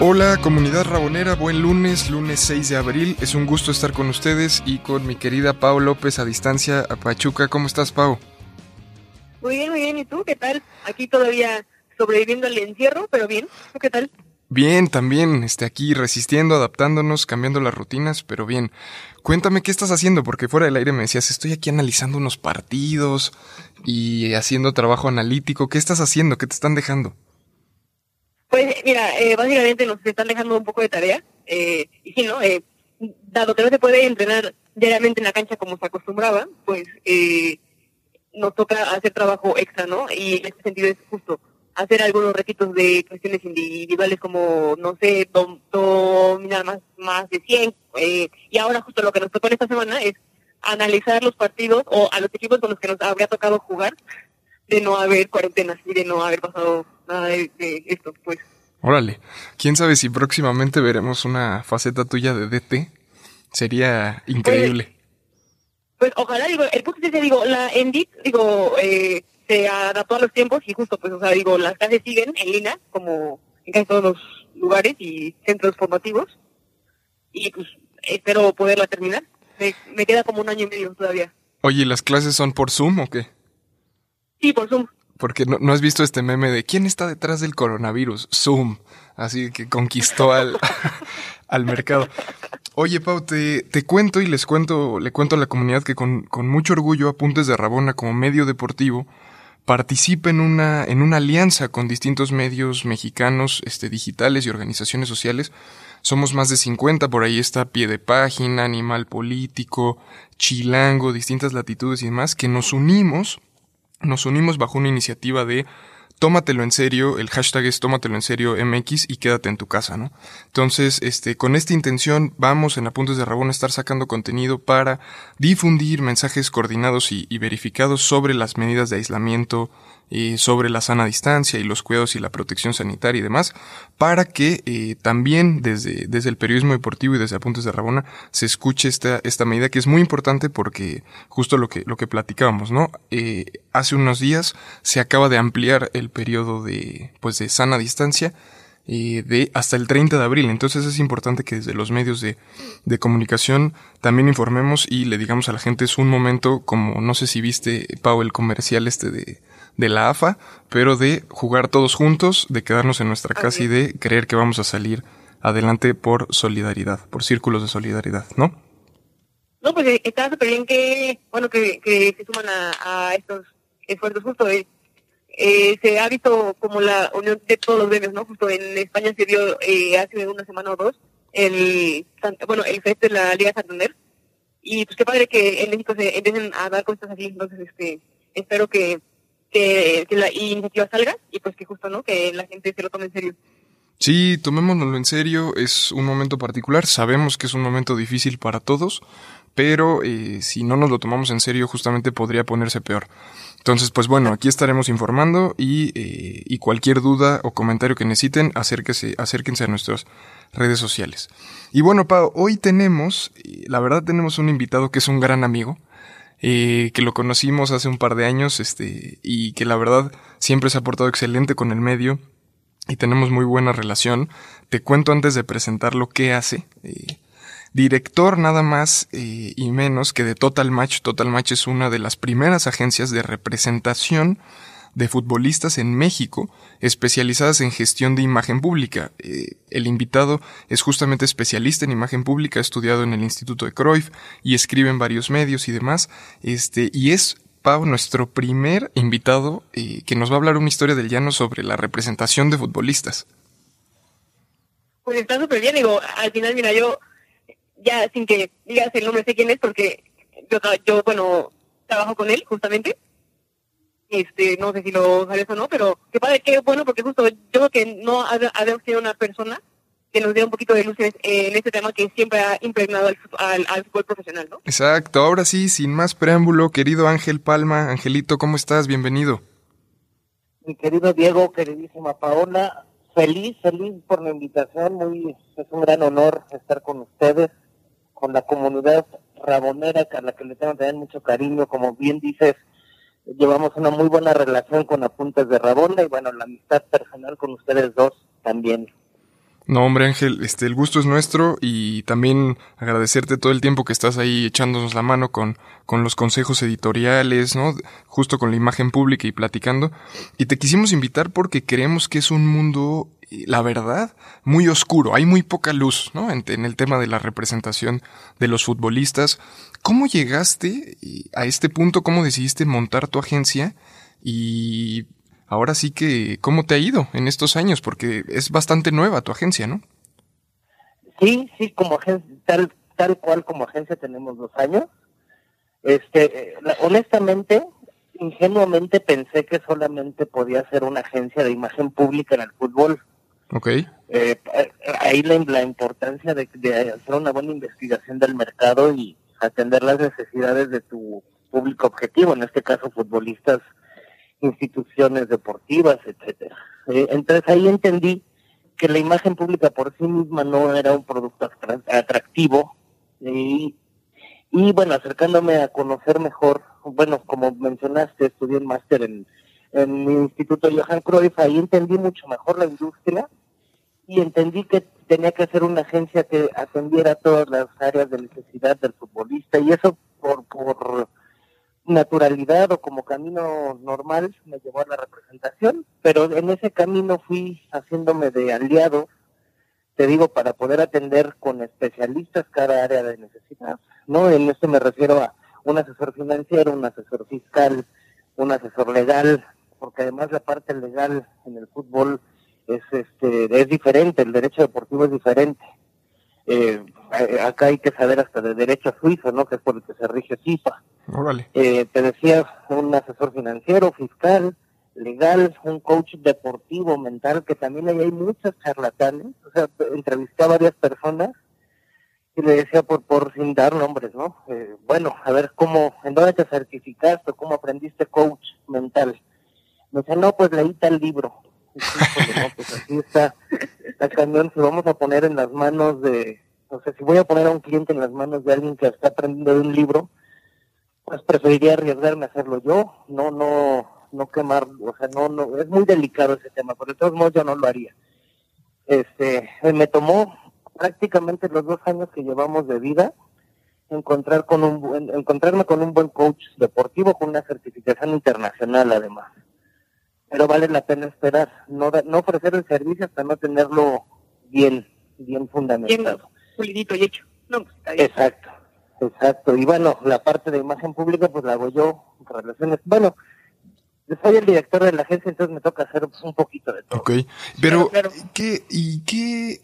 Hola comunidad rabonera, buen lunes, lunes 6 de abril. Es un gusto estar con ustedes y con mi querida Pau López a distancia a Pachuca. ¿Cómo estás, Pau? Muy bien, muy bien. ¿Y tú qué tal? Aquí todavía sobreviviendo al encierro, pero bien. ¿Tú qué tal? Bien, también, este, aquí resistiendo, adaptándonos, cambiando las rutinas, pero bien. Cuéntame qué estás haciendo, porque fuera del aire me decías, estoy aquí analizando unos partidos y haciendo trabajo analítico. ¿Qué estás haciendo? ¿Qué te están dejando? Pues mira, eh, básicamente nos están dejando un poco de tarea. Eh, y sí, ¿no? Eh, dado que no se puede entrenar diariamente en la cancha como se acostumbraba, pues eh, nos toca hacer trabajo extra, ¿no? Y en este sentido es justo hacer algunos requisitos de cuestiones individuales como, no sé, dom- dominar más, más de 100. Eh, y ahora justo lo que nos tocó en esta semana es analizar los partidos o a los equipos con los que nos habría tocado jugar de no haber cuarentenas y de no haber pasado nada de, de esto, pues. Órale, quién sabe si próximamente veremos una faceta tuya de DT. Sería increíble. Pues ojalá, digo, el punto es que digo, la ENDIT, digo, eh, se adaptó a los tiempos y justo, pues, o sea, digo, las clases siguen en línea, como en casi todos los lugares y centros formativos, y pues espero poderla terminar. Me, me queda como un año y medio todavía. Oye, ¿y ¿las clases son por Zoom o qué? Sí, por Zoom. Porque no, no has visto este meme de quién está detrás del coronavirus. Zoom. Así que conquistó al, al mercado. Oye, Pau, te, te cuento y les cuento, le cuento a la comunidad que con, con mucho orgullo Apuntes de Rabona como medio deportivo participa en una, en una alianza con distintos medios mexicanos, este, digitales y organizaciones sociales. Somos más de 50, por ahí está Pie de Página, Animal Político, Chilango, distintas latitudes y demás, que nos unimos nos unimos bajo una iniciativa de tómatelo en serio, el hashtag es tómatelo en serio MX y quédate en tu casa, ¿no? Entonces, este, con esta intención vamos en Apuntes de Rabón a estar sacando contenido para difundir mensajes coordinados y, y verificados sobre las medidas de aislamiento, eh, sobre la sana distancia y los cuidados y la protección sanitaria y demás, para que eh, también desde, desde el periodismo deportivo y desde Apuntes de Rabona se escuche esta, esta medida que es muy importante porque justo lo que, lo que platicábamos, ¿no? Eh, hace unos días se acaba de ampliar el periodo de, pues de sana distancia eh, de hasta el 30 de abril. Entonces es importante que desde los medios de, de comunicación también informemos y le digamos a la gente es un momento como, no sé si viste, Pau, el comercial este de, de la AFA, pero de jugar todos juntos, de quedarnos en nuestra casa y de creer que vamos a salir adelante por solidaridad, por círculos de solidaridad, ¿no? No, pues eh, está súper bien que, bueno, que, que se suman a, a estos esfuerzos justo. eh, eh, se ha visto como la unión de todos los gremios, ¿no? Justo en España se dio eh, hace una semana o dos el, bueno, el FEST de la Liga Santander. Y pues qué padre que en México se empiecen a dar cosas así. Entonces, este, espero que, que, que la iniciativa salga y pues que justo, ¿no? Que la gente se lo tome en serio. Sí, tomémonoslo en serio, es un momento particular, sabemos que es un momento difícil para todos, pero eh, si no nos lo tomamos en serio justamente podría ponerse peor. Entonces, pues bueno, aquí estaremos informando y, eh, y cualquier duda o comentario que necesiten, acérquese, acérquense a nuestras redes sociales. Y bueno, Pau, hoy tenemos, eh, la verdad tenemos un invitado que es un gran amigo, eh, que lo conocimos hace un par de años, este, y que la verdad siempre se ha portado excelente con el medio y tenemos muy buena relación. Te cuento antes de presentarlo qué hace. Eh, director nada más eh, y menos que de Total Match. Total Match es una de las primeras agencias de representación de futbolistas en México especializadas en gestión de imagen pública. Eh, el invitado es justamente especialista en imagen pública, ha estudiado en el Instituto de Cruyff y escribe en varios medios y demás. Este, y es Pau, nuestro primer invitado eh, que nos va a hablar una historia del llano sobre la representación de futbolistas. Pues está súper bien, digo, al final, mira, yo, ya sin que digas el nombre, sé quién es, porque yo, yo bueno, trabajo con él, justamente. Este, no sé si lo sabes o no, pero qué padre, qué bueno, porque justo yo creo que no ha- habíamos tenido una persona que nos dé un poquito de luces en este tema que siempre ha impregnado al, al, al, fútbol profesional, ¿no? Exacto, ahora sí, sin más preámbulo, querido Ángel Palma, Angelito, ¿cómo estás? Bienvenido. Mi querido Diego, queridísima Paola, feliz, feliz por la invitación, muy, es un gran honor estar con ustedes, con la comunidad rabonera, a la que le tengo también mucho cariño, como bien dices, llevamos una muy buena relación con Apuntes de Rabona y bueno, la amistad personal con ustedes dos también. No, hombre Ángel, este, el gusto es nuestro y también agradecerte todo el tiempo que estás ahí echándonos la mano con, con los consejos editoriales, ¿no? Justo con la imagen pública y platicando. Y te quisimos invitar porque creemos que es un mundo, la verdad, muy oscuro. Hay muy poca luz, ¿no? En, en el tema de la representación de los futbolistas. ¿Cómo llegaste a este punto? ¿Cómo decidiste montar tu agencia? Y ahora sí que, ¿cómo te ha ido en estos años? Porque es bastante nueva tu agencia, ¿no? Sí, sí, como agencia, tal, tal cual como agencia tenemos dos años. Este, honestamente, ingenuamente pensé que solamente podía ser una agencia de imagen pública en el fútbol. Ok. Eh, ahí la, la importancia de, de, hacer una buena investigación del mercado y atender las necesidades de tu público objetivo, en este caso futbolistas instituciones deportivas, etcétera. Eh, entonces ahí entendí que la imagen pública por sí misma no era un producto atractivo y, y bueno, acercándome a conocer mejor, bueno, como mencionaste, estudié un máster en, en mi instituto Johan Cruyff, ahí entendí mucho mejor la industria y entendí que tenía que ser una agencia que atendiera todas las áreas de necesidad del futbolista y eso por, por naturalidad o como camino normal me llevó a la representación, pero en ese camino fui haciéndome de aliado, te digo, para poder atender con especialistas cada área de necesidad, ¿no? En esto me refiero a un asesor financiero, un asesor fiscal, un asesor legal, porque además la parte legal en el fútbol es este es diferente, el derecho deportivo es diferente. Eh, acá hay que saber hasta de derecho suizo, ¿no? Que es por el que se rige. Órale. Eh, te decía, un asesor financiero, fiscal, legal, un coach deportivo, mental, que también ahí hay muchos charlatanes. O sea, entrevisté a varias personas y le decía por, por sin dar nombres, ¿no? Eh, bueno, a ver, ¿cómo, en dónde te certificaste? ¿Cómo aprendiste coach mental? Me decía, no, pues leí tal libro. Pues así está, está cañón, si vamos a poner en las manos de, o sea, si voy a poner a un cliente en las manos de alguien que está aprendiendo de un libro, pues preferiría arriesgarme a hacerlo yo, no, no, no quemar, o sea, no, no, es muy delicado ese tema, por de todos modos yo no lo haría. Este, me tomó prácticamente los dos años que llevamos de vida encontrar con un, encontrarme con un buen coach deportivo con una certificación internacional además. Pero vale la pena esperar, no, no ofrecer el servicio hasta no tenerlo bien, bien fundamentado. Bien pulidito y hecho. No, pues, está bien. Exacto. Exacto, y bueno, la parte de imagen pública pues la hago yo, relaciones, bueno, soy el director de la agencia, entonces me toca hacer un poquito de todo. Ok, pero claro, claro. ¿qué, ¿y qué,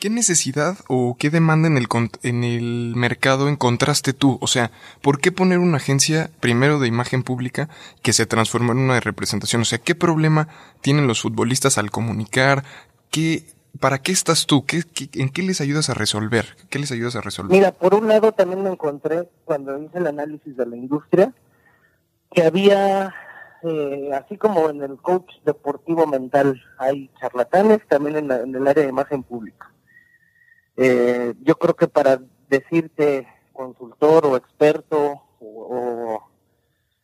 qué necesidad o qué demanda en el, en el mercado encontraste tú? O sea, ¿por qué poner una agencia primero de imagen pública que se transformó en una de representación? O sea, ¿qué problema tienen los futbolistas al comunicar? ¿Qué, ¿Para qué estás tú? ¿Qué, qué, en qué les ayudas a resolver? ¿Qué les ayudas a resolver? Mira, por un lado también me encontré cuando hice el análisis de la industria que había, eh, así como en el coach deportivo mental hay charlatanes, también en, la, en el área de imagen pública. Eh, yo creo que para decirte consultor o experto o,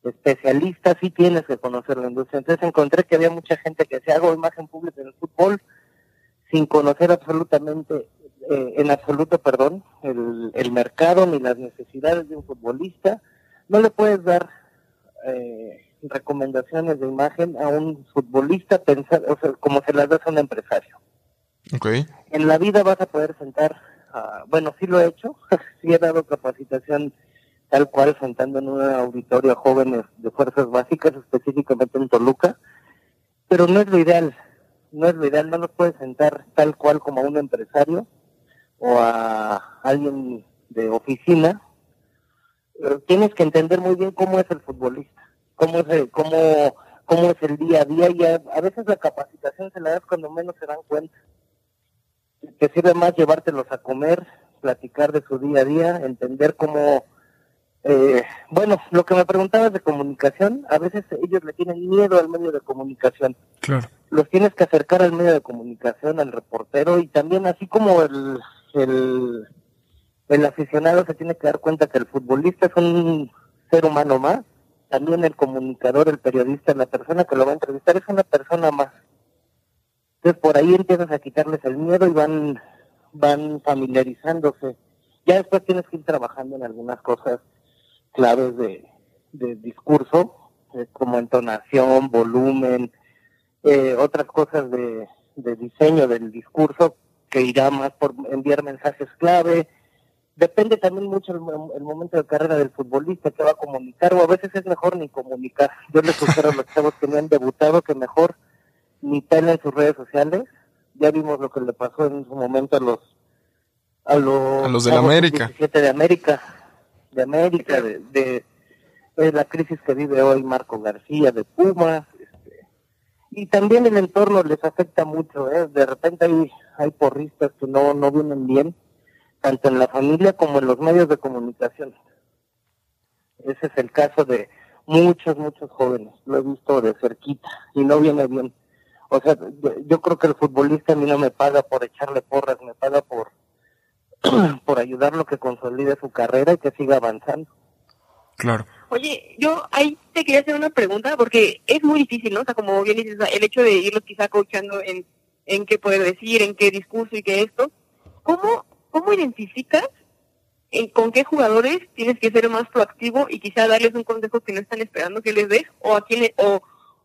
especialista sí tienes que conocer la industria. Entonces encontré que había mucha gente que se hago imagen pública en el fútbol sin conocer absolutamente, eh, en absoluto, perdón, el, el, mercado ni las necesidades de un futbolista, no le puedes dar eh, recomendaciones de imagen a un futbolista pensar, o sea, como se las das a un empresario. En la vida vas a poder sentar, uh, bueno, sí lo he hecho, sí he dado capacitación tal cual sentando en un auditorio a jóvenes de fuerzas básicas, específicamente en Toluca, pero no es lo ideal no es lo ideal, no nos puedes sentar tal cual como a un empresario o a alguien de oficina. Pero tienes que entender muy bien cómo es el futbolista, cómo es el, cómo, cómo es el día a día y a, a veces la capacitación se la das cuando menos se dan cuenta. Te sirve más llevártelos a comer, platicar de su día a día, entender cómo, eh, bueno, lo que me preguntabas de comunicación, a veces ellos le tienen miedo al medio de comunicación. Claro. Los tienes que acercar al medio de comunicación, al reportero, y también así como el, el, el aficionado se tiene que dar cuenta que el futbolista es un ser humano más, también el comunicador, el periodista, la persona que lo va a entrevistar es una persona más. Entonces por ahí empiezas a quitarles el miedo y van, van familiarizándose. Ya después tienes que ir trabajando en algunas cosas claves de, de discurso, eh, como entonación, volumen, eh, otras cosas de, de diseño del discurso que irá más por enviar mensajes clave. Depende también mucho el, el momento de carrera del futbolista que va a comunicar, o a veces es mejor ni comunicar. Yo les sugiero a los chavos que no han debutado que mejor ni en sus redes sociales. Ya vimos lo que le pasó en su momento a los a los, A los del América. 17 de América, de América, de, de, de la crisis que vive hoy Marco García de Pumas, este, y también el entorno les afecta mucho, ¿eh? de repente hay, hay porristas que no, no vienen bien, tanto en la familia como en los medios de comunicación. Ese es el caso de muchos, muchos jóvenes, lo he visto de cerquita y no viene bien. O sea, yo, yo creo que el futbolista a mí no me paga por echarle porras, me paga por, por ayudarlo a que consolide su carrera y que siga avanzando. Claro. Oye, yo ahí te quería hacer una pregunta porque es muy difícil, ¿no? O sea, como bien dices, el hecho de irlos quizá coachando en, en qué poder decir, en qué discurso y qué esto. ¿Cómo, cómo identificas en con qué jugadores tienes que ser más proactivo y quizá darles un consejo que no están esperando que les des? O a quién, le- o,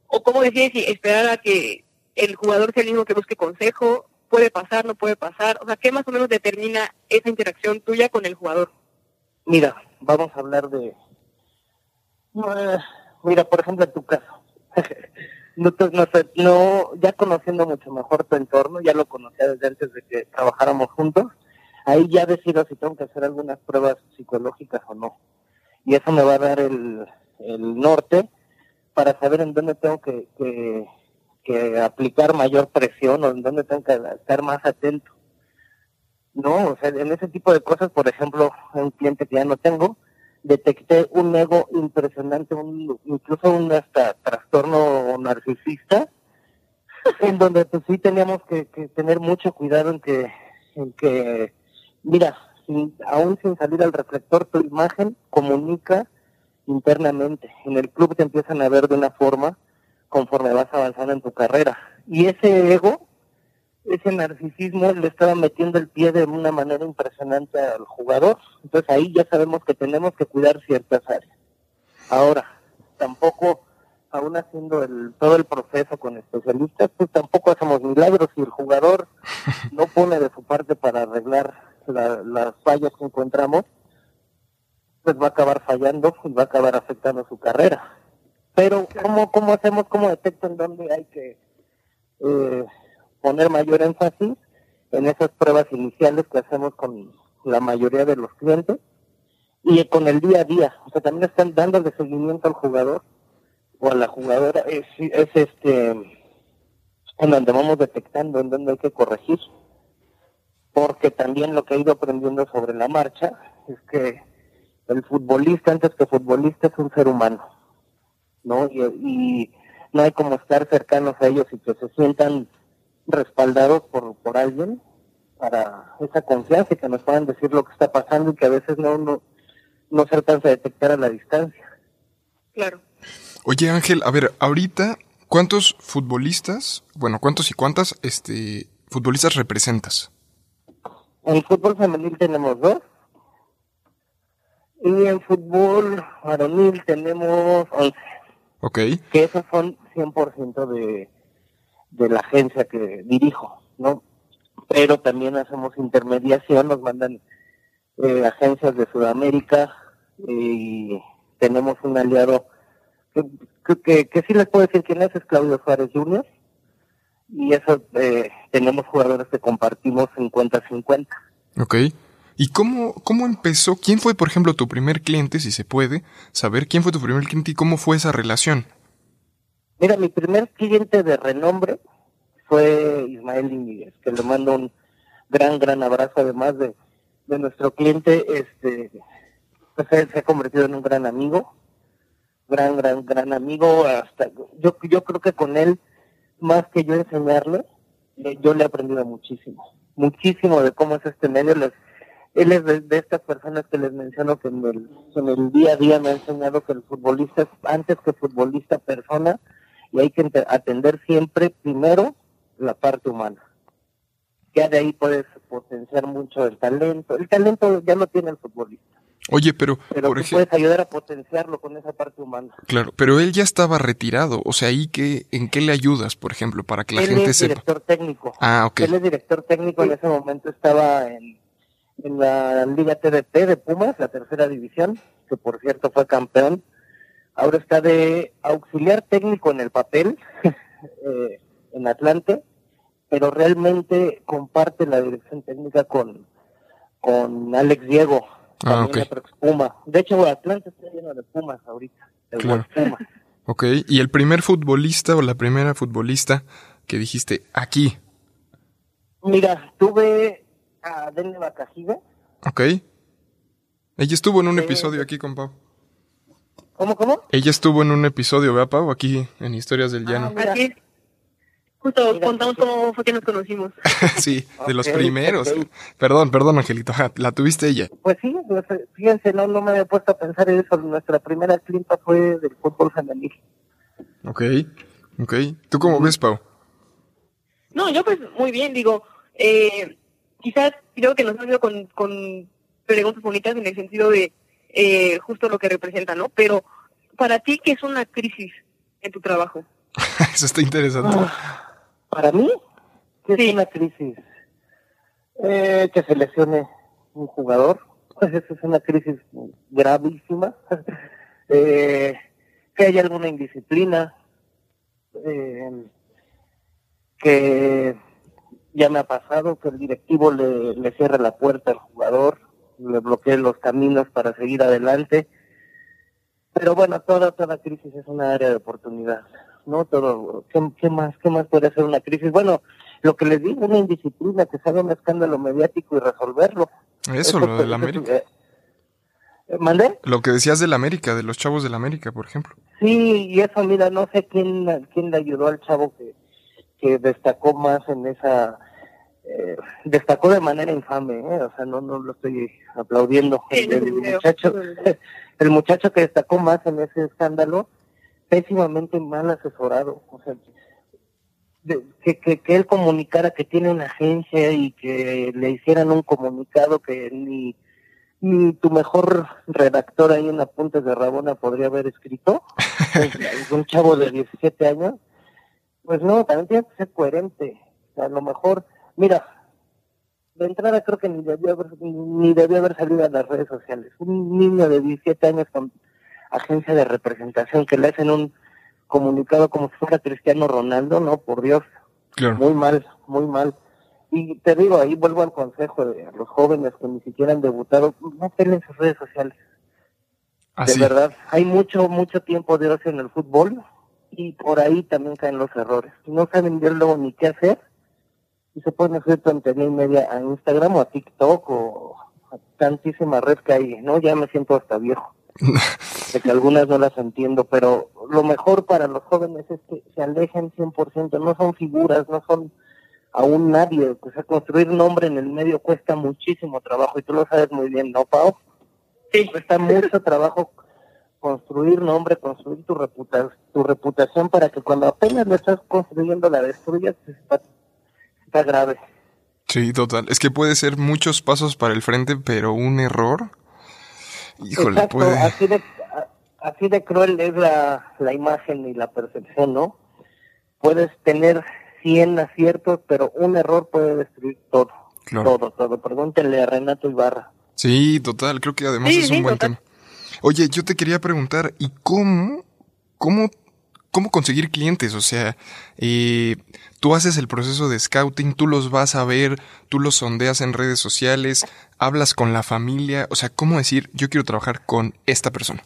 o cómo decides si esperar a que el jugador sea el mismo que busque consejo, puede pasar, no puede pasar. O sea, ¿qué más o menos determina esa interacción tuya con el jugador? Mira, vamos a hablar de... Eh, Mira, por ejemplo, en tu caso. no, no, ya conociendo mucho mejor tu entorno, ya lo conocía desde antes de que trabajáramos juntos, ahí ya decido si tengo que hacer algunas pruebas psicológicas o no. Y eso me va a dar el, el norte para saber en dónde tengo que, que aplicar mayor presión o en dónde tengo que estar más atento. No, o sea, en ese tipo de cosas, por ejemplo, un cliente que ya no tengo, detecté un ego impresionante, un, incluso un hasta trastorno narcisista, en donde pues sí teníamos que, que tener mucho cuidado en que, en que mira, sin- aún sin salir al reflector, tu imagen comunica internamente. En el club te empiezan a ver de una forma conforme vas avanzando en tu carrera. Y ese ego ese narcisismo le estaba metiendo el pie de una manera impresionante al jugador. Entonces ahí ya sabemos que tenemos que cuidar ciertas áreas. Ahora, tampoco, aún haciendo el, todo el proceso con especialistas, pues tampoco hacemos milagros. Si el jugador no pone de su parte para arreglar la- las fallas que encontramos, pues va a acabar fallando y va a acabar afectando su carrera. Pero, ¿cómo, cómo hacemos, cómo detecto en dónde hay que eh, poner mayor énfasis en esas pruebas iniciales que hacemos con la mayoría de los clientes y con el día a día. O sea, también están dándole seguimiento al jugador o a la jugadora. Es, es este en donde vamos detectando en dónde hay que corregir. Porque también lo que he ido aprendiendo sobre la marcha es que el futbolista, antes que futbolista, es un ser humano. ¿No? Y, y no hay como estar cercanos a ellos y que se sientan respaldados por, por alguien para esa confianza y que nos puedan decir lo que está pasando y que a veces no, no, no se alcanza a detectar a la distancia. Claro. Oye Ángel, a ver, ahorita, ¿cuántos futbolistas, bueno, cuántos y cuántas, este, futbolistas representas? En fútbol femenil tenemos dos y en fútbol varonil tenemos 11, Ok, que esos son 100% de, de la agencia que dirijo, ¿no? Pero también hacemos intermediación, nos mandan eh, agencias de Sudamérica y tenemos un aliado que, que, que, que sí les puedo decir quién es, es Claudio Suárez Jr. Y eso, eh, tenemos jugadores que compartimos 50-50. ok. ¿Y cómo, cómo empezó? ¿Quién fue, por ejemplo, tu primer cliente, si se puede, saber quién fue tu primer cliente y cómo fue esa relación? Mira, mi primer cliente de renombre fue Ismael Íñiguez, que le mando un gran, gran abrazo además de, de nuestro cliente, este, pues él se ha convertido en un gran amigo, gran, gran, gran amigo, hasta, yo, yo creo que con él, más que yo enseñarle, eh, yo le he aprendido muchísimo, muchísimo de cómo es este medio, él es de, de estas personas que les menciono que en el, en el día a día me ha enseñado que el futbolista es antes que futbolista persona y hay que atender siempre primero la parte humana. Ya de ahí puedes potenciar mucho el talento. El talento ya lo tiene el futbolista, Oye, pero, pero por tú ejemplo, puedes ayudar a potenciarlo con esa parte humana. claro, pero él ya estaba retirado, o sea, ahí que, ¿en qué le ayudas, por ejemplo, para que la Él gente es sepa? director técnico. Ah, ok. Él es director técnico, en ese momento estaba en, en la Liga TDP de Pumas, la tercera división, que por cierto fue campeón. Ahora está de auxiliar técnico en el papel, eh, en Atlante, pero realmente comparte la dirección técnica con, con Alex Diego, Ah, también ok. otro ex Puma. De hecho, Atlante está lleno de Pumas ahorita, de Claro. Pumas. Ok, y el primer futbolista o la primera futbolista que dijiste aquí, Mira, tuve a Dene Bacajiga. ok. Ella estuvo en un Eh, episodio aquí con Pau. ¿Cómo, cómo? Ella estuvo en un episodio, ¿verdad, Pau? Aquí en Historias del Llano. Mira. Así es. Justo Mira, contamos cómo fue que nos conocimos. sí, de los primeros. Perdón, perdón, Angelito. La tuviste ella. Pues sí, pues, fíjense, no, no me había puesto a pensar en eso. Nuestra primera clienta fue del fútbol femenil. Ok, ok. ¿Tú cómo ves, Pau? No, yo pues muy bien, digo, eh, quizás creo que nos hemos ido con, con preguntas bonitas en el sentido de eh, justo lo que representa, ¿no? Pero para ti, ¿qué es una crisis en tu trabajo? Eso está interesante. Para mí, ¿qué Sí. es una crisis? Eh, que se lesione un jugador, pues eso es una crisis gravísima. eh, que haya alguna indisciplina, eh, que ya me ha pasado que el directivo le, le cierre la puerta al jugador, le bloquee los caminos para seguir adelante. Pero bueno, toda, toda crisis es una área de oportunidad, ¿no? Todo, ¿qué, qué más, qué más puede ser una crisis? Bueno, lo que les digo, una indisciplina, que salga un escándalo mediático y resolverlo. Eso, lo del eso- América. eh, eh, ¿Mandé? Lo que decías del América, de los chavos del América, por ejemplo. Sí, y eso, mira, no sé quién, quién le ayudó al chavo que, que destacó más en esa... eh, destacó de manera infame, ¿eh? o sea, no, no lo estoy aplaudiendo. Sí, El, muchacho, el muchacho que destacó más en ese escándalo, pésimamente mal asesorado. O sea, de- que, que, que él comunicara que tiene una agencia y que le hicieran un comunicado que ni, ni tu mejor redactor ahí en Apuntes de Rabona podría haber escrito, es un chavo de 17 años, pues no, también tiene que ser coherente. O sea, a lo mejor, mira, de entrada creo que ni debió haber, ni debió haber salido a las redes sociales. Un niño de 17 años con agencia de representación que le hacen un comunicado como si fuera Cristiano Ronaldo, no, por Dios, Claro. muy mal, muy mal. Y te digo, ahí vuelvo al consejo de a los jóvenes que ni siquiera han debutado, no peleen sus redes sociales. Así. De verdad, hay mucho, mucho tiempo de ocio en el fútbol y por ahí también caen los errores. No saben ya luego ni qué hacer y se pueden hacer tontería y media a Instagram o a TikTok o a tantísima red que hay, ¿no? Ya me siento hasta viejo. de que algunas no las entiendo, pero lo mejor para los jóvenes es que se alejen 100%, no son figuras, no son aún nadie, o sea, construir nombre en el medio cuesta muchísimo trabajo y tú lo sabes muy bien, ¿no, Pau? Sí. Cuesta mucho trabajo construir nombre, construir tu, reputa tu reputación para que cuando apenas lo estás construyendo la destruyas, está, está grave. Sí, total. Es que puede ser muchos pasos para el frente, pero un error. Híjole, Exacto, puede. así de, a- así de cruel es la, la imagen y la percepción, ¿no? Puedes tener 100 aciertos, pero un error puede destruir todo. Claro. Todo, todo. Pregúntenle a Renato Ibarra. Sí, total. Creo que además Sí, es un sí, buen total. tema. Oye, yo te quería preguntar, ¿y cómo, cómo, cómo conseguir clientes? O sea, eh, tú haces el proceso de scouting, tú los vas a ver, tú los sondeas en redes sociales, hablas con la familia. O sea, ¿cómo decir, yo quiero trabajar con esta persona?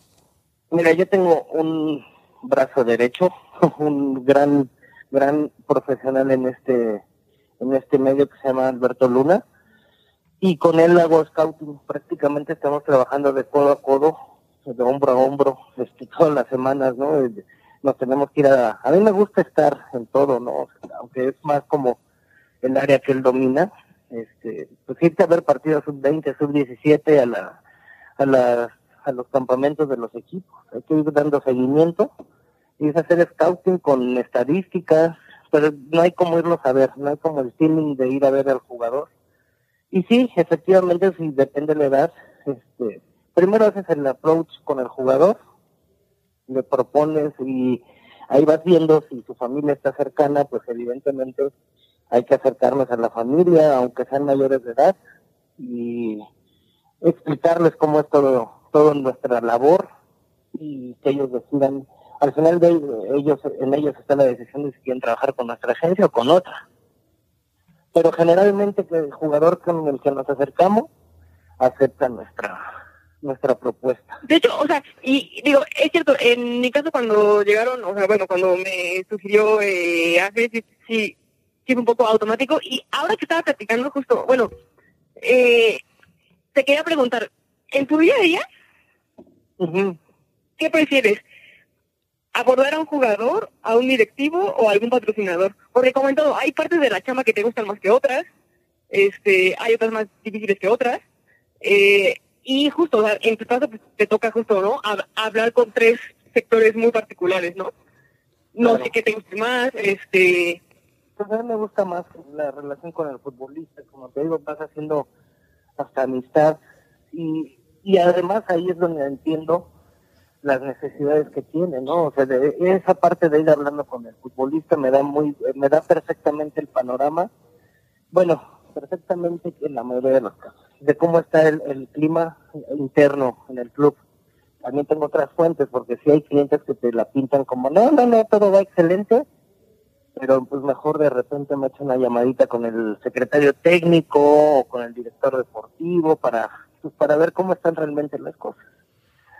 Mira, yo tengo un brazo derecho, un gran, gran profesional en este, en este medio que se llama Alberto Luna. y con él hago scouting. Prácticamente estamos trabajando de codo a codo, de hombro a hombro, este, todas las semanas, ¿no? Nos tenemos que ir a... A mí me gusta estar en todo, ¿no? Aunque es más como el área que él domina, este, pues irte a ver partidos sub-20, sub-17 a la, a las, a los campamentos de los equipos. Hay que ir dando seguimiento y es hacer scouting con estadísticas, pero no hay como irlos a ver, no hay como el feeling de ir a ver al jugador. Y sí, efectivamente, si depende de la edad, este, primero haces el approach con el jugador, le propones y ahí vas viendo si su familia está cercana, pues evidentemente hay que acercarnos a la familia, aunque sean mayores de edad, y explicarles cómo es todo, todo nuestra labor y que ellos decidan. Al final de ellos, en ellos está la decisión de si quieren trabajar con nuestra agencia o con otra. Pero generalmente el jugador con el que nos acercamos acepta nuestra nuestra propuesta. De hecho, o sea, y digo, es cierto, en mi caso cuando llegaron, o sea, bueno, cuando me sugirió eh, Ángel, sí, sí, sí fue un poco automático. Y ahora que estaba platicando justo, bueno, eh, te quería preguntar, ¿en tu día a día qué prefieres? ¿Abordar a un jugador, a un directivo o a algún patrocinador? Porque como en todo, hay partes de la chama que te gustan más que otras, este, hay otras más difíciles que otras, eh, y justo, o sea, en tu caso pues, te toca justo, ¿no? Hab- hablar con tres sectores muy particulares, ¿no? No Claro. sé qué te guste más, este, Pues a mí me gusta más la relación con el futbolista, como te digo, vas haciendo hasta amistad y, y además ahí es donde entiendo las necesidades que tiene, ¿no? O sea, de, esa parte de ir hablando con el futbolista me da muy, me da perfectamente el panorama, bueno, perfectamente en la mayoría de los casos, de cómo está el, el clima interno en el club. También tengo otras fuentes, porque si hay clientes que te la pintan como, no, no, no, todo va excelente, pero pues mejor de repente me echo una llamadita con el secretario técnico o con el director deportivo para pues, para ver cómo están realmente las cosas.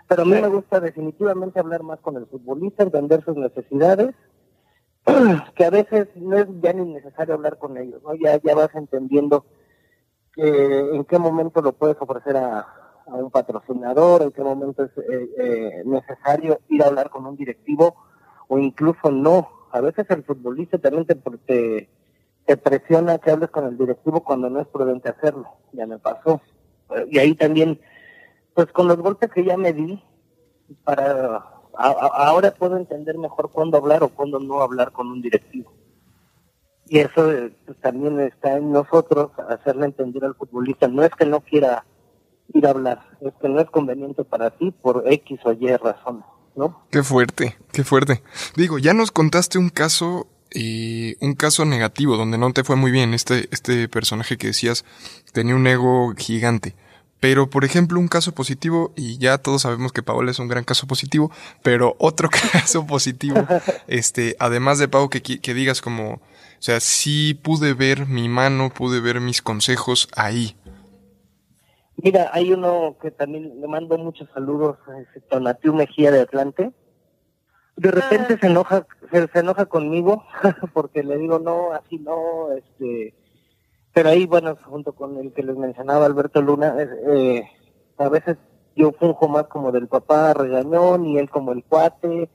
Pero a mí me gusta definitivamente hablar más con el futbolista, entender sus necesidades, que a veces no es ya ni necesario hablar con ellos, ¿no? Ya, ya vas entendiendo eh, en qué momento lo puedes ofrecer a, un patrocinador, en qué momento es eh, eh, necesario ir a hablar con un directivo o incluso no. A veces el futbolista también te, te, te presiona que hables con el directivo cuando no es prudente hacerlo. Ya me pasó. Eh, Y ahí también, pues con los golpes que ya me di, para ahora puedo entender mejor cuándo hablar o cuándo no hablar con un directivo. Y eso eh, pues, también está en nosotros, hacerle entender al futbolista. No es que no quiera ir a hablar, es que no es conveniente para ti por X o Y razón, ¿no? Qué fuerte, qué fuerte. Digo, ya nos contaste un caso, eh, un caso negativo donde no te fue muy bien. Este, este personaje que decías tenía un ego gigante. Pero, por ejemplo, un caso positivo, y ya todos sabemos que Paola es un gran caso positivo, pero otro caso positivo, este, además de Pau, que, que digas como, o sea, sí pude ver mi mano, pude ver mis consejos ahí. Mira, hay uno que también le mando muchos saludos, es Tonatiu Mejía de Atlante. De repente Ah. se enoja, se, se enoja conmigo porque le digo no, así no, este, pero ahí bueno, junto con el que les mencionaba Alberto Luna, eh, eh, a veces yo funjo más como del papá regañón y él como el cuate,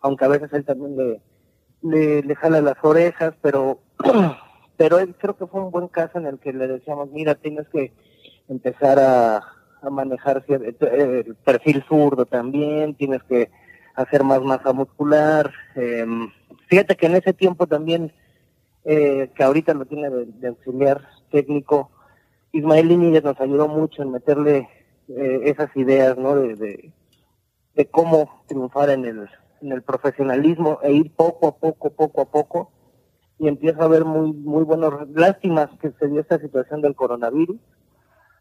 aunque a veces él también le, le, le jala las orejas, pero, pero él creo que fue un buen caso en el que le decíamos, mira, tienes que empezar a, a manejar cier- eh, el perfil zurdo también, tienes que hacer más masa muscular. eh, fíjate que en ese tiempo también, eh, que ahorita lo tiene de, auxiliar técnico, Ismael Íñiguez nos ayudó mucho en meterle eh, esas ideas, ¿no? De cómo triunfar en el, en el profesionalismo e ir poco a poco, poco a poco. Y empiezo a ver muy, muy buenos, lástimas que se dio esta situación del coronavirus,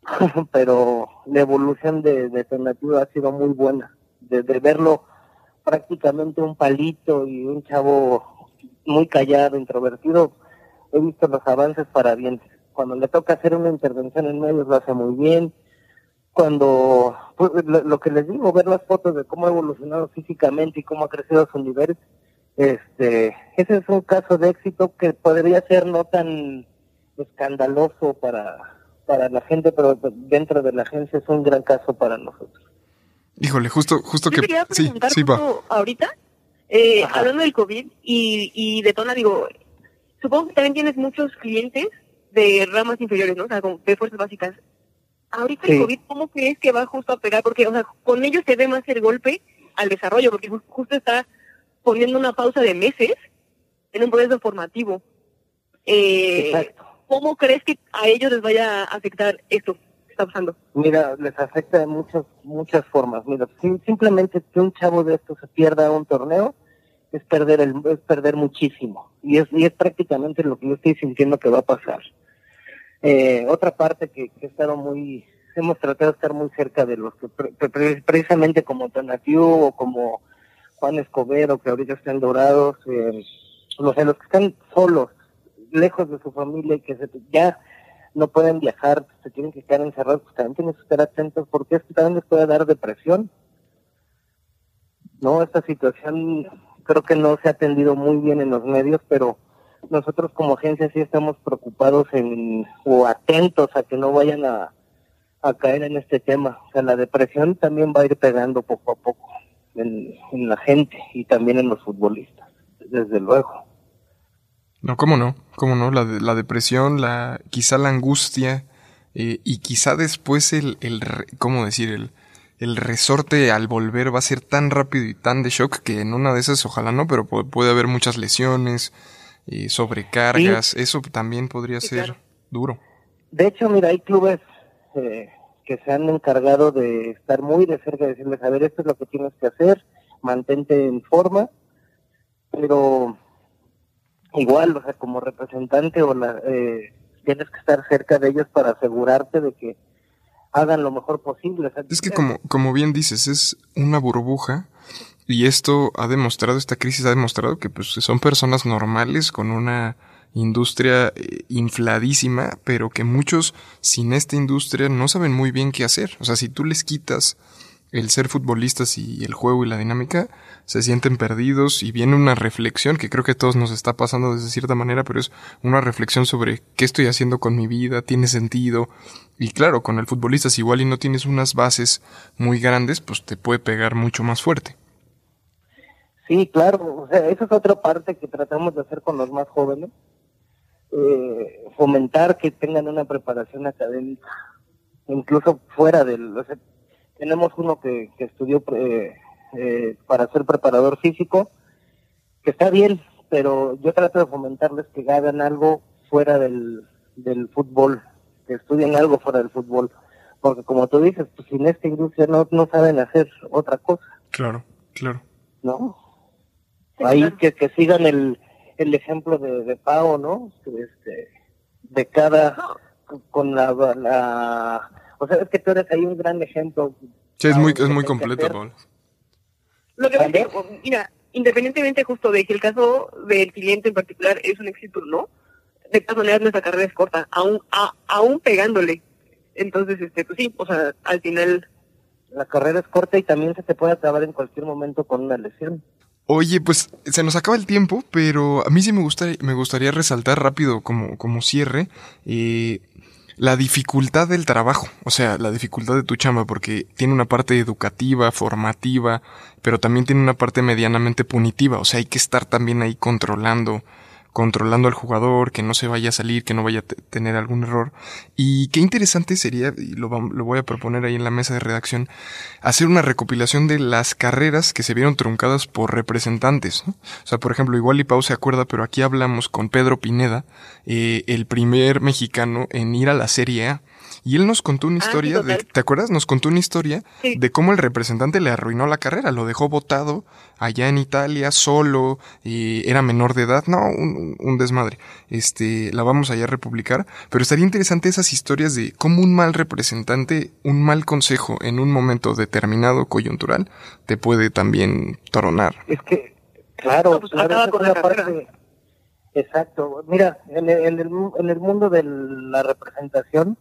pero la evolución de, de ha sido muy buena. De, de verlo prácticamente un palito y un chavo muy callado, introvertido, he visto los avances para bien. Cuando le toca hacer una intervención en medios lo hace muy bien. Cuando, pues, lo, que les digo, ver las fotos de cómo ha evolucionado físicamente y cómo ha crecido su nivel, este, ese es un caso de éxito que podría ser no tan escandaloso para, para la gente, pero dentro de la agencia es un gran caso para nosotros. Híjole, justo, justo Yo que... te quería Sí, preguntar sí, va. justo ahorita, eh, hablando del COVID y, y de Tona, digo, supongo que también tienes muchos clientes de ramas inferiores, ¿no? O sea, de fuerzas básicas. Ahorita Sí. el COVID, ¿cómo crees que va justo a pegar? Porque, o sea, con ellos se ve más el golpe al desarrollo, porque ju- justo está poniendo una pausa de meses en un proceso formativo. Eh. ¿Cómo crees que a ellos les vaya a afectar esto que está pasando? Mira, les afecta de muchas, muchas formas. Mira, sim- simplemente que un chavo de estos se pierda un torneo es perder el, es perder muchísimo. Y es, y es prácticamente lo que yo estoy sintiendo que va a pasar. Eh, otra parte que, que he estado muy, hemos tratado de estar muy cerca de los que pre- pre- precisamente como Tonatiu o como Juan Escobedo, que ahorita están dorados, eh, los, los que están solos, lejos de su familia y que se, ya no pueden viajar, se tienen que quedar encerrados, pues también tienen que estar atentos porque esto también les puede dar depresión. No, esta situación creo que no se ha atendido muy bien en los medios, pero nosotros como agencia sí estamos preocupados en o atentos a que no vayan a, a caer en este tema. O sea, la depresión también va a ir pegando poco a poco en, la gente y también en los futbolistas, desde luego. No, cómo no, cómo no, la, la depresión, la, quizá la angustia, eh, y quizá después el, el, ¿cómo decir? El, el resorte al volver va a ser tan rápido y tan de shock que en una de esas, ojalá no, pero pu- puede haber muchas lesiones, eh, sobrecargas, eso también podría Sí, ser claro. duro. De hecho, mira, hay clubes eh, que se han encargado de estar muy de cerca, de decirles, a ver, esto es lo que tienes que hacer, mantente en forma, pero igual, o sea, como representante o la, eh, tienes que estar cerca de ellos para asegurarte de que hagan lo mejor posible. O sea, Es que como, como bien dices, es una burbuja y esto ha demostrado, esta crisis ha demostrado que pues son personas normales con una industria eh, infladísima, pero que muchos sin esta industria no saben muy bien qué hacer. O sea, si tú les quitas el ser futbolistas y el juego y la dinámica, se sienten perdidos y viene una reflexión que creo que a todos nos está pasando de cierta manera, pero es una reflexión sobre qué estoy haciendo con mi vida, tiene sentido. Y claro, con el futbolista si igual y no tienes unas bases muy grandes, pues te puede pegar mucho más fuerte. Sí, claro, o sea, esa es otra parte que tratamos de hacer con los más jóvenes, eh, fomentar que tengan una preparación académica, incluso fuera del, o sea, tenemos uno que, que estudió eh, eh, para ser preparador físico, que está bien, pero yo trato de fomentarles que hagan algo fuera del, del fútbol, que estudien algo fuera del fútbol, porque como tú dices, pues sin esta industria no, no saben hacer otra cosa, Claro, claro. ¿no? Ahí que, que sigan el, el ejemplo de, de Pau, ¿no? Este, de cada con la, la o sea es que tú eres ahí un gran ejemplo Sí, es muy, es muy completo. Paul. Lo que pasa es que, ¿Vale? mira, independientemente justo de que el caso del cliente en particular es un éxito o no, de todas maneras nuestra carrera es corta, aún, a- aún pegándole. Entonces, este, pues sí, o sea, al final, la carrera es corta y también se te puede acabar en cualquier momento con una lesión Oye, pues se nos acaba el tiempo, pero a mí sí me gustaría, me gustaría resaltar rápido como, como cierre eh, la dificultad del trabajo, o sea, la dificultad de tu chamba, porque tiene una parte educativa, formativa, pero también tiene una parte medianamente punitiva, o sea, hay que estar también ahí controlando controlando al jugador, que no se vaya a salir, que no vaya a te- tener algún error. Y qué interesante sería, y lo, lo voy a proponer ahí en la mesa de redacción, hacer una recopilación de las carreras que se vieron truncadas por representantes. O sea, por ejemplo, igual y Pau se acuerda, pero aquí hablamos con Pedro Pineda, eh, el primer mexicano en ir a la Serie A. Y él nos contó una Ah, sí, historia de. ¿te acuerdas? Nos contó una historia Sí. de cómo el representante le arruinó la carrera, lo dejó botado allá en Italia, solo, y era menor de edad, no, un, un desmadre. Este, la vamos allá a republicar, pero estaría interesante esas historias de cómo un mal representante, un mal consejo en un momento determinado coyuntural, te puede también toronar. es que claro, No, pues, con la parte- exacto mira en el, en el mu- en el mundo de la representación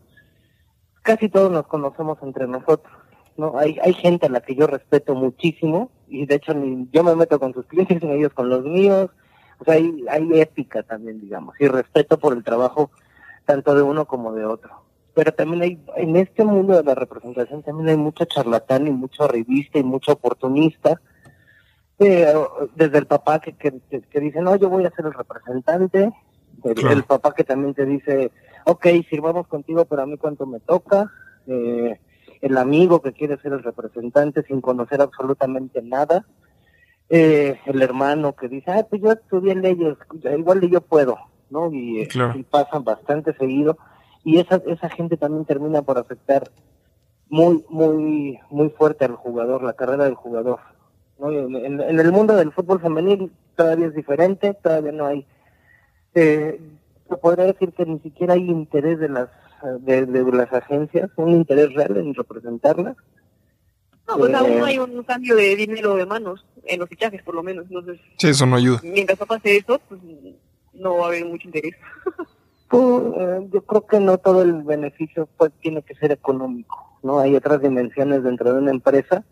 casi todos nos conocemos entre nosotros no hay hay gente a la que yo respeto muchísimo y de hecho ni yo me meto con sus clientes ni ellos con los míos. O sea hay hay ética también digamos y respeto por el trabajo tanto de uno como de otro. Pero también hay, en este mundo de la representación también hay mucho charlatán y mucho revista y mucho oportunista, eh, desde el papá que, que, que, dice, no, yo voy a ser el representante, el, papá que también te dice, ok, sirvamos contigo, pero a mí cuánto me toca, eh, el amigo que quiere ser el representante sin conocer absolutamente nada, eh, el hermano que dice, ah, pues yo estudié leyes, igual yo puedo, ¿no? Y, y pasan bastante seguido y esa, esa gente también termina por afectar muy, muy, muy fuerte al jugador, la carrera del jugador. ¿no? En, el mundo del fútbol femenil todavía es diferente, todavía no hay, eh, se podría decir que ni siquiera hay interés de las, de, las agencias, un interés real en representarlas. No, pues aún no eh, hay un cambio de dinero de manos, en los fichajes por lo menos. Entonces, sí, eso no ayuda. Mientras no pase eso, pues no va a haber mucho interés. Pues, eh, yo creo que no todo el beneficio pues tiene que ser económico, ¿no? Hay otras dimensiones dentro de una empresa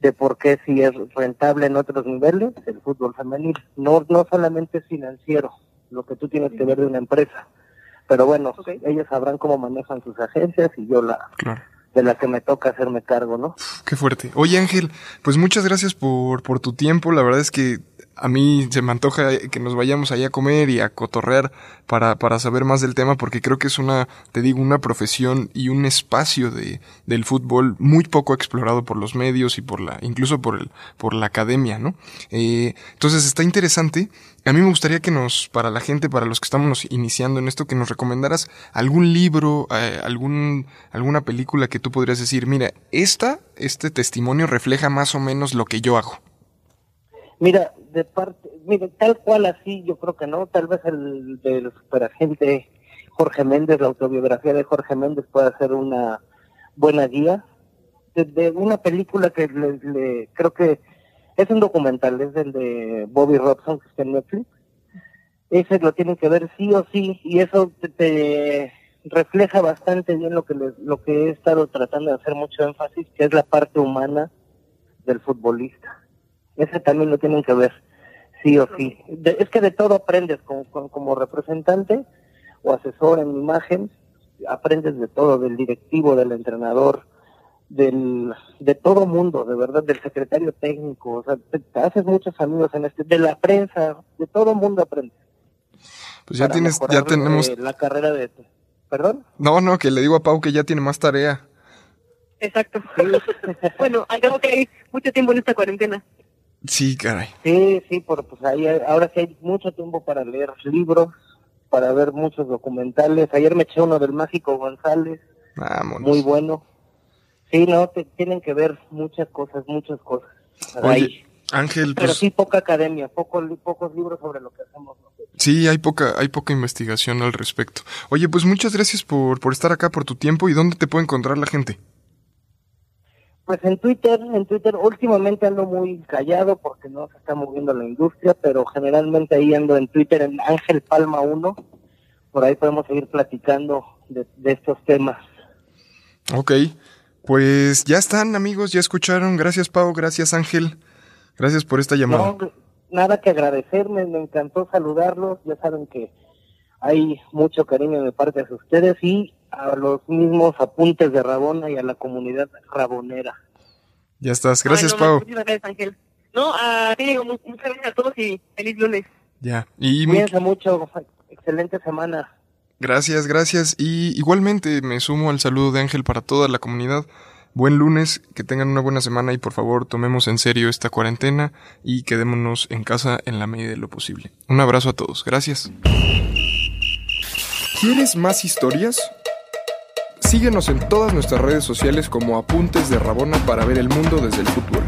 de por qué si es rentable en otros niveles el fútbol femenil. No, no solamente es financiero, lo que tú tienes que ver de una empresa. Pero bueno, ellos sabrán cómo manejan sus agencias y yo la de la que me toca hacerme cargo, ¿no? Qué fuerte. Oye Ángel, pues muchas gracias por, por tu tiempo. La verdad es que a mí se me antoja que nos vayamos allá a comer y a cotorrear para, para saber más del tema porque creo que es una, te digo, una profesión y un espacio de, del fútbol muy poco explorado por los medios y por la, incluso por el, por la academia, ¿no? Eh, entonces está interesante. A mí me gustaría que nos, para la gente, para los que estamos iniciando en esto, que nos recomendaras algún libro, eh, algún, alguna película que tú podrías decir, mira, esta, este testimonio refleja más o menos lo que yo hago. Mira, de parte, mire, tal cual así, yo creo que no, tal vez el del superagente Jorge Méndez, la autobiografía de Jorge Méndez puede ser una buena guía. De, una película que le, creo que es un documental, es el de Bobby Robson, que está en Netflix. Ese lo tienen que ver sí o sí, y eso te, refleja bastante bien lo que, lo que he estado tratando de hacer mucho énfasis, que es la parte humana del futbolista ese también lo tienen que ver, sí o sí. es que de todo aprendes como, como, representante o asesor en imagen, aprendes de todo, del directivo, del entrenador, del, de todo mundo, de verdad, del secretario técnico, o sea, te, haces muchos amigos en este, de la prensa, de todo mundo aprendes. Pues ya tienes, ya tenemos... la carrera de... ¿Perdón? No, no, que le digo a Pau que ya tiene más tarea. Exacto. bueno, creo que hay mucho tiempo en esta cuarentena. Sí, caray. Sí, sí, por, pues ahí, ahora sí hay mucho tiempo para leer libros, para ver muchos documentales. Ayer me eché uno del Mágico González. Muy bueno. Sí, no, te, tienen que ver muchas cosas, muchas cosas. Oye, Ángel, Pero pues sí, poca academia, poco, pocos libros sobre lo que hacemos Sí, hay poca, hay poca investigación al respecto. Oye, pues muchas gracias por, por estar acá, por tu tiempo. ¿Y dónde te puede encontrar la gente? Pues en Twitter, en Twitter últimamente ando muy callado porque no se está moviendo la industria, pero generalmente ahí ando en Twitter en Ángel Palma 1. Por ahí podemos seguir platicando de, estos temas. Ok, pues ya están amigos, ya escucharon. Gracias Pau, gracias Ángel. Gracias por esta llamada. No, nada que agradecerme, me encantó saludarlos. Ya saben que hay mucho cariño de parte de ustedes y a los mismos apuntes de Rabona y a la comunidad rabonera. Ya estás, gracias Pau. Muchas gracias Ángel. No, a ti muchas gracias a todos y feliz lunes. Ya, y Cuídense mucho, excelente semana. Gracias, gracias. Y igualmente me sumo al saludo de Ángel para toda la comunidad. Buen lunes, que tengan una buena semana y por favor tomemos en serio esta cuarentena y quedémonos en casa en la medida de lo posible. Un abrazo a todos, gracias. ¿Quieres más historias? Síguenos en todas nuestras redes sociales como Apuntes de Rabona para ver el mundo desde el fútbol.